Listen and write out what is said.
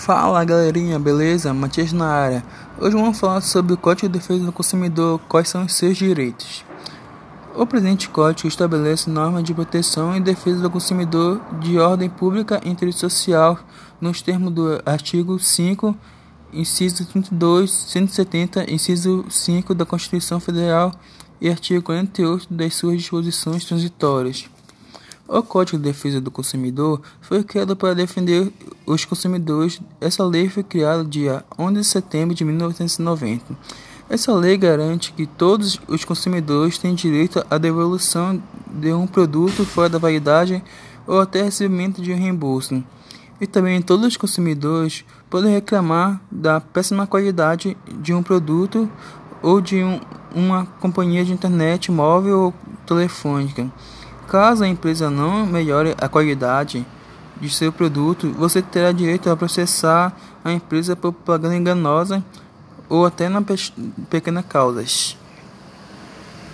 Fala galerinha, beleza? Matias na área. Hoje vamos falar sobre o Código de Defesa do Consumidor, quais são os seus direitos. O presente código estabelece normas de proteção e defesa do consumidor de ordem pública e interesse social nos termos do artigo 5, inciso 32, 170, inciso 5 da Constituição Federal e artigo 48 das suas disposições transitórias. O Código de Defesa do Consumidor foi criado para defender os consumidores. Essa lei foi criada dia 11 de setembro de 1990. Essa lei garante que todos os consumidores têm direito à devolução de um produto fora da validade ou até recebimento de um reembolso. E também todos os consumidores podem reclamar da péssima qualidade de um produto ou de um, uma companhia de internet móvel ou telefônica. Caso a empresa não melhore a qualidade de seu produto, você terá direito a processar a empresa por propaganda enganosa ou até na pequena causas.